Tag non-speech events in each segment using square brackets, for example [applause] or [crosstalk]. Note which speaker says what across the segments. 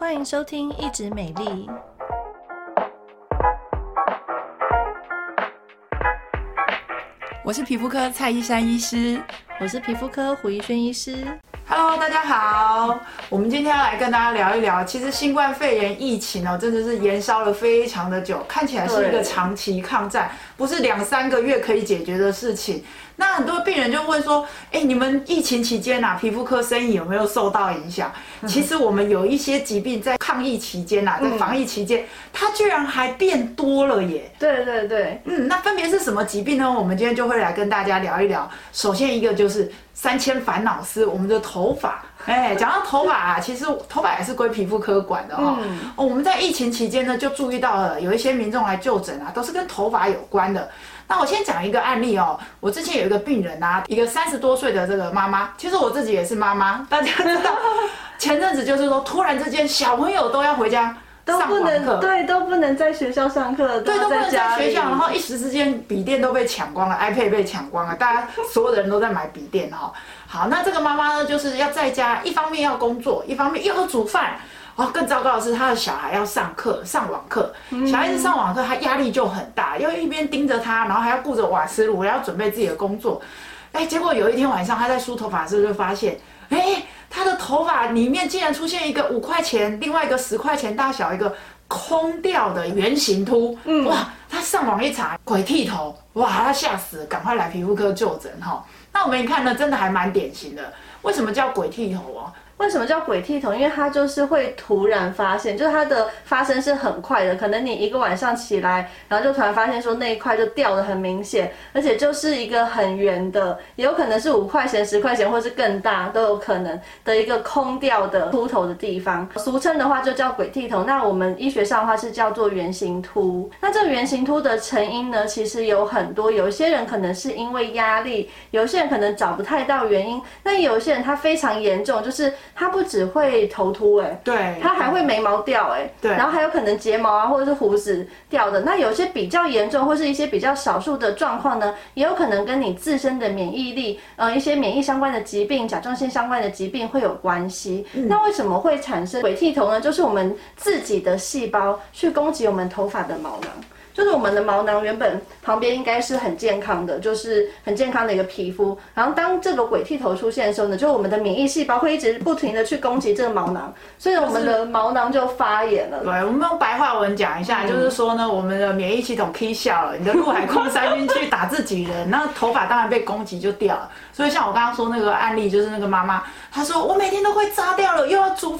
Speaker 1: 欢迎收听《一直美丽》，
Speaker 2: 我是皮肤科蔡依珊医师，
Speaker 1: 我是皮肤科胡怡轩医师。
Speaker 2: Hello，大家好，我们今天要来跟大家聊一聊，其实新冠肺炎疫情哦，真的是延烧了非常的久，看起来是一个长期抗战，不是两三个月可以解决的事情。那很多病人就问说，哎，你们疫情期间啊，皮肤科生意有没有受到影响？其实我们有一些疾病在抗疫期间啊，在防疫期间，它居然还变多了耶。
Speaker 1: 对对对，
Speaker 2: 嗯，那分别是什么疾病呢？我们今天就会来跟大家聊一聊。首先一个就是三千烦恼丝，我们的头发。[laughs] 哎，讲到头发啊，其实头发也是归皮肤科管的哦。哦，我们在疫情期间呢，就注意到了有一些民众来就诊啊，都是跟头发有关的。那我先讲一个案例哦，我之前有一个病人啊，一个三十多岁的这个妈妈，其实我自己也是妈妈，大家知道，前阵子就是说，突然之间小朋友都要回家上网课，
Speaker 1: 对，都不能在学校上课，
Speaker 2: 对，都不能在学校，然后一时之间笔电都被抢光了，iPad 被抢光了，大家所有的人都在买笔电哈。好，那这个妈妈呢，就是要在家，一方面要工作，一方面又要煮饭。哦，更糟糕的是，他的小孩要上课，上网课。小孩子上网课，他压力就很大，要一边盯着他，然后还要顾着瓦斯炉，还要准备自己的工作。哎，结果有一天晚上，他在梳头发的时候就发现，哎，他的头发里面竟然出现一个五块钱，另外一个十块钱大小一个空掉的圆形秃。嗯，哇，他上网一查，鬼剃头，哇，他吓死了，赶快来皮肤科就诊哈。那我们一看呢，真的还蛮典型的。为什么叫鬼剃头哦？
Speaker 1: 为什么叫鬼剃头？因为它就是会突然发现，就是它的发生是很快的，可能你一个晚上起来，然后就突然发现说那一块就掉得很明显，而且就是一个很圆的，也有可能是五块钱、十块钱，或是更大都有可能的一个空掉的秃头的地方。俗称的话就叫鬼剃头，那我们医学上的话是叫做圆形秃。那这个圆形秃的成因呢，其实有很多，有些人可能是因为压力，有些人可能找不太到原因，但有些人他非常严重，就是。它不只会头秃哎，
Speaker 2: 对，
Speaker 1: 它还会眉毛掉哎，对，然后还有可能睫毛啊或者是胡子掉的。那有些比较严重或是一些比较少数的状况呢，也有可能跟你自身的免疫力，呃，一些免疫相关的疾病、甲状腺相关的疾病会有关系。嗯。那为什么会产生鬼剃头呢？就是我们自己的细胞去攻击我们头发的毛囊。就是我们的毛囊原本旁边应该是很健康的，就是很健康的一个皮肤。然后当这个鬼剃头出现的时候呢，就我们的免疫细胞会一直不停的去攻击这个毛囊，所以我们的毛囊就发炎了。
Speaker 2: 对，我们用白话文讲一下，就是说呢，我们的免疫系统 K 笑了，你的陆海空三军去打自己人，那头发当然被攻击就掉了。所以像我刚刚说那个案例，就是那个妈妈，她说我每天都会扎掉了，又要煮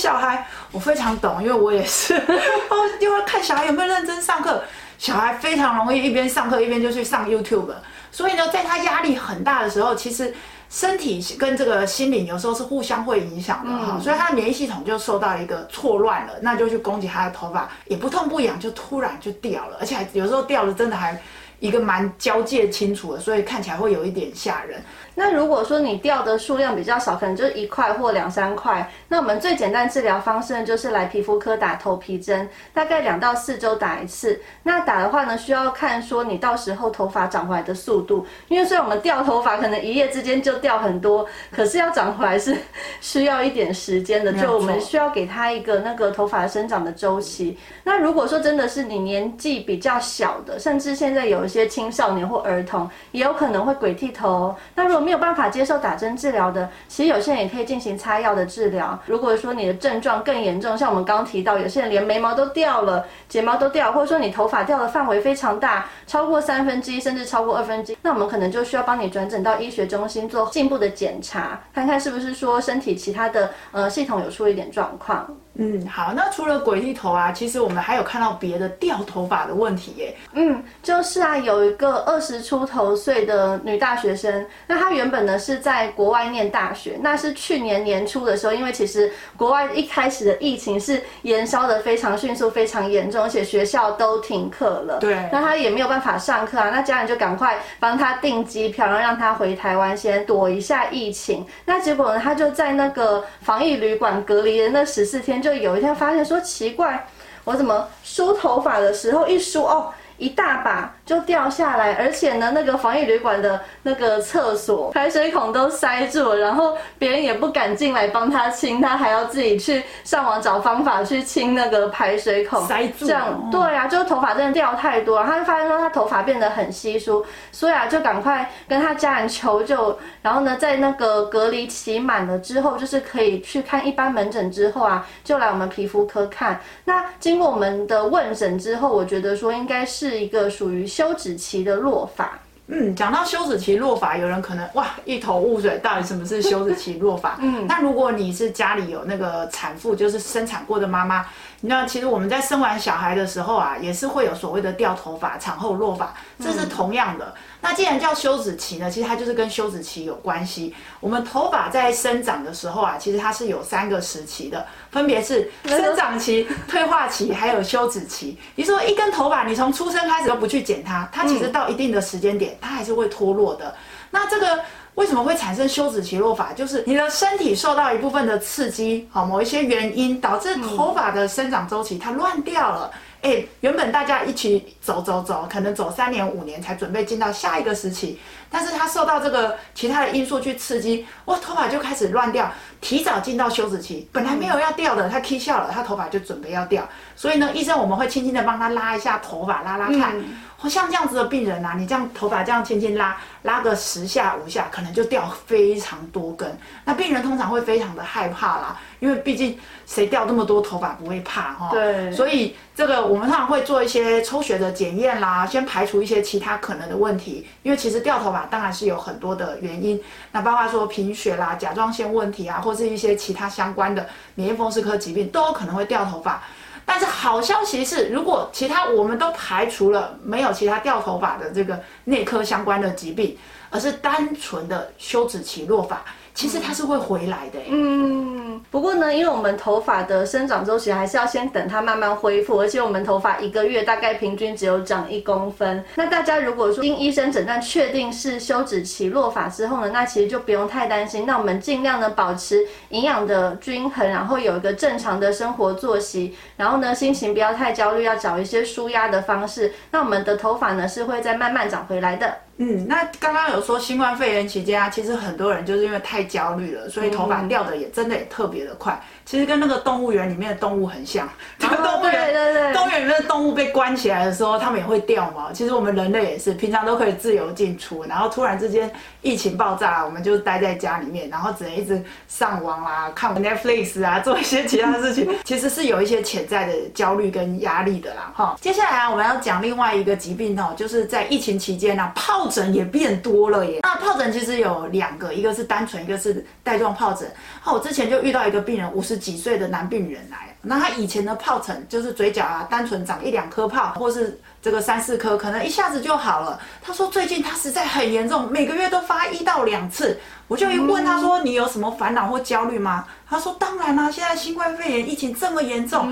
Speaker 2: 小孩，我非常懂，因为我也是，哦，又要看小孩有没有认真上课。小孩非常容易一边上课一边就去上 YouTube，所以呢，在他压力很大的时候，其实身体跟这个心理有时候是互相会影响的哈，所以他的免疫系统就受到一个错乱了，那就去攻击他的头发，也不痛不痒，就突然就掉了，而且还有时候掉了真的还一个蛮交界清楚的，所以看起来会有一点吓人。
Speaker 1: 那如果说你掉的数量比较少，可能就是一块或两三块，那我们最简单治疗方式呢，就是来皮肤科打头皮针，大概两到四周打一次。那打的话呢，需要看说你到时候头发长回来的速度，因为虽然我们掉头发可能一夜之间就掉很多，可是要长回来是需要一点时间的，就我们需要给他一个那个头发生长的周期。那如果说真的是你年纪比较小的，甚至现在有一些青少年或儿童，也有可能会鬼剃头。那如果没有办法接受打针治疗的，其实有些人也可以进行擦药的治疗。如果说你的症状更严重，像我们刚刚提到，有些人连眉毛都掉了，睫毛都掉，或者说你头发掉的范围非常大，超过三分之一甚至超过二分之一，那我们可能就需要帮你转诊到医学中心做进一步的检查，看看是不是说身体其他的呃系统有出一点状况。
Speaker 2: 嗯，好，那除了鬼剃头啊，其实我们还有看到别的掉头发的问题耶。
Speaker 1: 嗯，就是啊，有一个二十出头岁的女大学生，那她原本呢是在国外念大学，那是去年年初的时候，因为其实国外一开始的疫情是延烧的非常迅速、非常严重，而且学校都停课了。
Speaker 2: 对，
Speaker 1: 那她也没有办法上课啊，那家人就赶快帮她订机票，然后让她回台湾先躲一下疫情。那结果呢，她就在那个防疫旅馆隔离的那十四天。就有一天发现说奇怪，我怎么梳头发的时候一梳哦，一大把就掉下来，而且呢，那个防疫旅馆的那个厕所排水孔都塞住了，然后别人也不敢进来帮他清，他还要自己去上网找方法去清那个排水孔，
Speaker 2: 塞住。
Speaker 1: 这样对啊，就头发真的掉太多，他就发现说他头发变得很稀疏，所以啊，就赶快跟他家人求救，然后呢，在那个隔离期满了之后，就是可以去看一般门诊之后啊，就来我们皮肤科看。那经过我们的问诊之后，我觉得说应该是。是一个属于休止期的落法。
Speaker 2: 嗯，讲到休止期落法，有人可能哇一头雾水，到底什么是休止期落法？嗯，那如果你是家里有那个产妇，就是生产过的妈妈。那其实我们在生完小孩的时候啊，也是会有所谓的掉头发、产后落发，这是同样的。那既然叫休止期呢，其实它就是跟休止期有关系。我们头发在生长的时候啊，其实它是有三个时期的，分别是生长期、退化期，还有休止期。你说一根头发，你从出生开始都不去剪它，它其实到一定的时间点，它还是会脱落的。那这个。为什么会产生休止期落发？就是你的身体受到一部分的刺激，好，某一些原因导致头发的生长周期它乱掉了。哎，原本大家一起走走走，可能走三年五年才准备进到下一个时期，但是他受到这个其他的因素去刺激，哇，头发就开始乱掉，提早进到休止期。本来没有要掉的，它起笑了，他头发就准备要掉。所以呢，医生我们会轻轻的帮他拉一下头发，拉拉看。嗯像这样子的病人呐、啊，你这样头发这样轻轻拉，拉个十下五下，可能就掉非常多根。那病人通常会非常的害怕啦，因为毕竟谁掉那么多头发不会怕哈？对。所以这个我们通常会做一些抽血的检验啦，先排除一些其他可能的问题。因为其实掉头发当然是有很多的原因，那包括说贫血啦、甲状腺问题啊，或是一些其他相关的免疫风湿科疾病，都有可能会掉头发。但是好消息是，如果其他我们都排除了，没有其他掉头发的这个内科相关的疾病，而是单纯的休止期落发。其实它是会回来的。
Speaker 1: 嗯，不过呢，因为我们头发的生长周期还是要先等它慢慢恢复，而且我们头发一个月大概平均只有长一公分。那大家如果说经医生诊断确定是休止期落发之后呢，那其实就不用太担心。那我们尽量呢保持营养的均衡，然后有一个正常的生活作息，然后呢心情不要太焦虑，要找一些舒压的方式。那我们的头发呢是会再慢慢长回来的。
Speaker 2: 嗯，那刚刚有说新冠肺炎期间啊，其实很多人就是因为太焦虑了，所以头发掉的也真的也特别的快。其实跟那个动物园里面的动物很像，这个动物园，对对对，动物园里面的动物被关起来的时候，它们也会掉毛。其实我们人类也是，平常都可以自由进出，然后突然之间疫情爆炸，我们就待在家里面，然后只能一直上网啊，看 Netflix 啊，做一些其他的事情，其实是有一些潜在的焦虑跟压力的啦。哈，接下来啊，我们要讲另外一个疾病哦，就是在疫情期间啊，疱疹也变多了耶。那疱疹其实有两个，一个是单纯，一个是带状疱疹。那，我之前就遇到一个病人，五十几岁的男病人来，那他以前的疱疹就是嘴角啊，单纯长一两颗泡，或是这个三四颗，可能一下子就好了。他说最近他实在很严重，每个月都发一到两次。我就一问他说，你有什么烦恼或焦虑吗？他说当然啦，现在新冠肺炎疫情这么严重，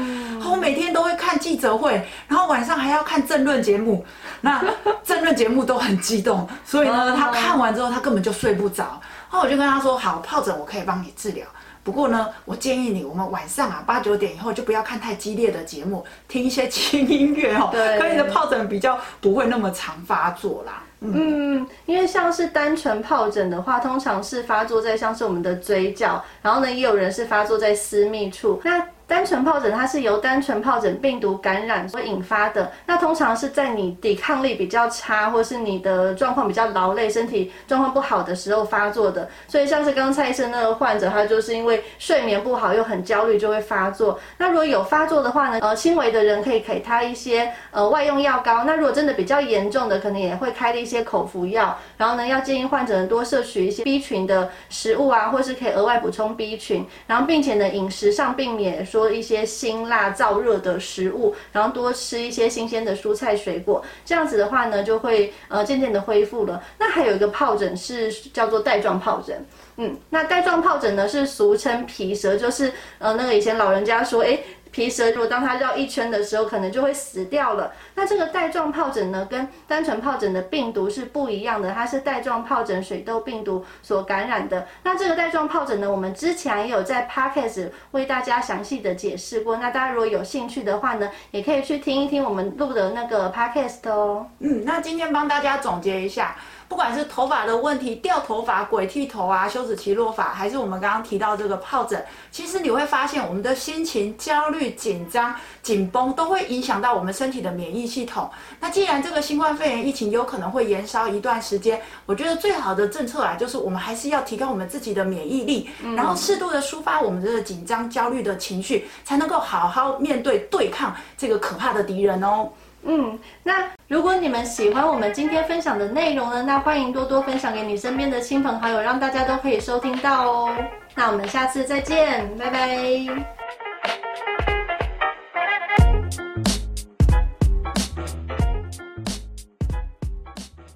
Speaker 2: 我每天都会看记者会，然后晚上还要看政论节目，那 [laughs] 政论节目都很激动，所以呢，他看完之后他根本就睡不着。然后我就跟他说，好，疱疹我可以帮你治疗。不过呢，我建议你，我们晚上啊八九点以后就不要看太激烈的节目，听一些轻音乐哦，对，可以的疱疹比较不会那么常发作啦。
Speaker 1: 嗯，因为像是单纯疱疹的话，通常是发作在像是我们的嘴角，然后呢，也有人是发作在私密处。那单纯疱疹它是由单纯疱疹病毒感染所引发的，那通常是在你抵抗力比较差，或是你的状况比较劳累、身体状况不好的时候发作的。所以像是刚刚蔡医生那个患者，他就是因为睡眠不好又很焦虑就会发作。那如果有发作的话呢，呃，轻微的人可以给他一些呃外用药膏。那如果真的比较严重的，可能也会开的一些口服药。然后呢，要建议患者多摄取一些 B 群的食物啊，或是可以额外补充 B 群。然后并且呢，饮食上避免说。多一些辛辣燥热的食物，然后多吃一些新鲜的蔬菜水果，这样子的话呢，就会呃渐渐的恢复了。那还有一个疱疹是叫做带状疱疹，嗯，那带状疱疹呢是俗称皮蛇，就是呃那个以前老人家说，哎。皮蛇如果当它绕一圈的时候，可能就会死掉了。那这个带状疱疹呢，跟单纯疱疹的病毒是不一样的，它是带状疱疹水痘病毒所感染的。那这个带状疱疹呢，我们之前也有在 Podcast 为大家详细的解释过。那大家如果有兴趣的话呢，也可以去听一听我们录的那个 Podcast 哦。
Speaker 2: 嗯，那今天帮大家总结一下。不管是头发的问题，掉头发、鬼剃头啊、休止期落发，还是我们刚刚提到这个疱疹，其实你会发现，我们的心情焦虑、紧张、紧绷，都会影响到我们身体的免疫系统。那既然这个新冠肺炎疫情有可能会延烧一段时间，我觉得最好的政策啊，就是我们还是要提高我们自己的免疫力，然后适度的抒发我们这个紧张、焦虑的情绪，才能够好好面对、对抗这个可怕的敌人哦。
Speaker 1: 嗯，那如果你们喜欢我们今天分享的内容呢，那欢迎多多分享给你身边的亲朋好友，让大家都可以收听到哦。那我们下次再见，拜拜。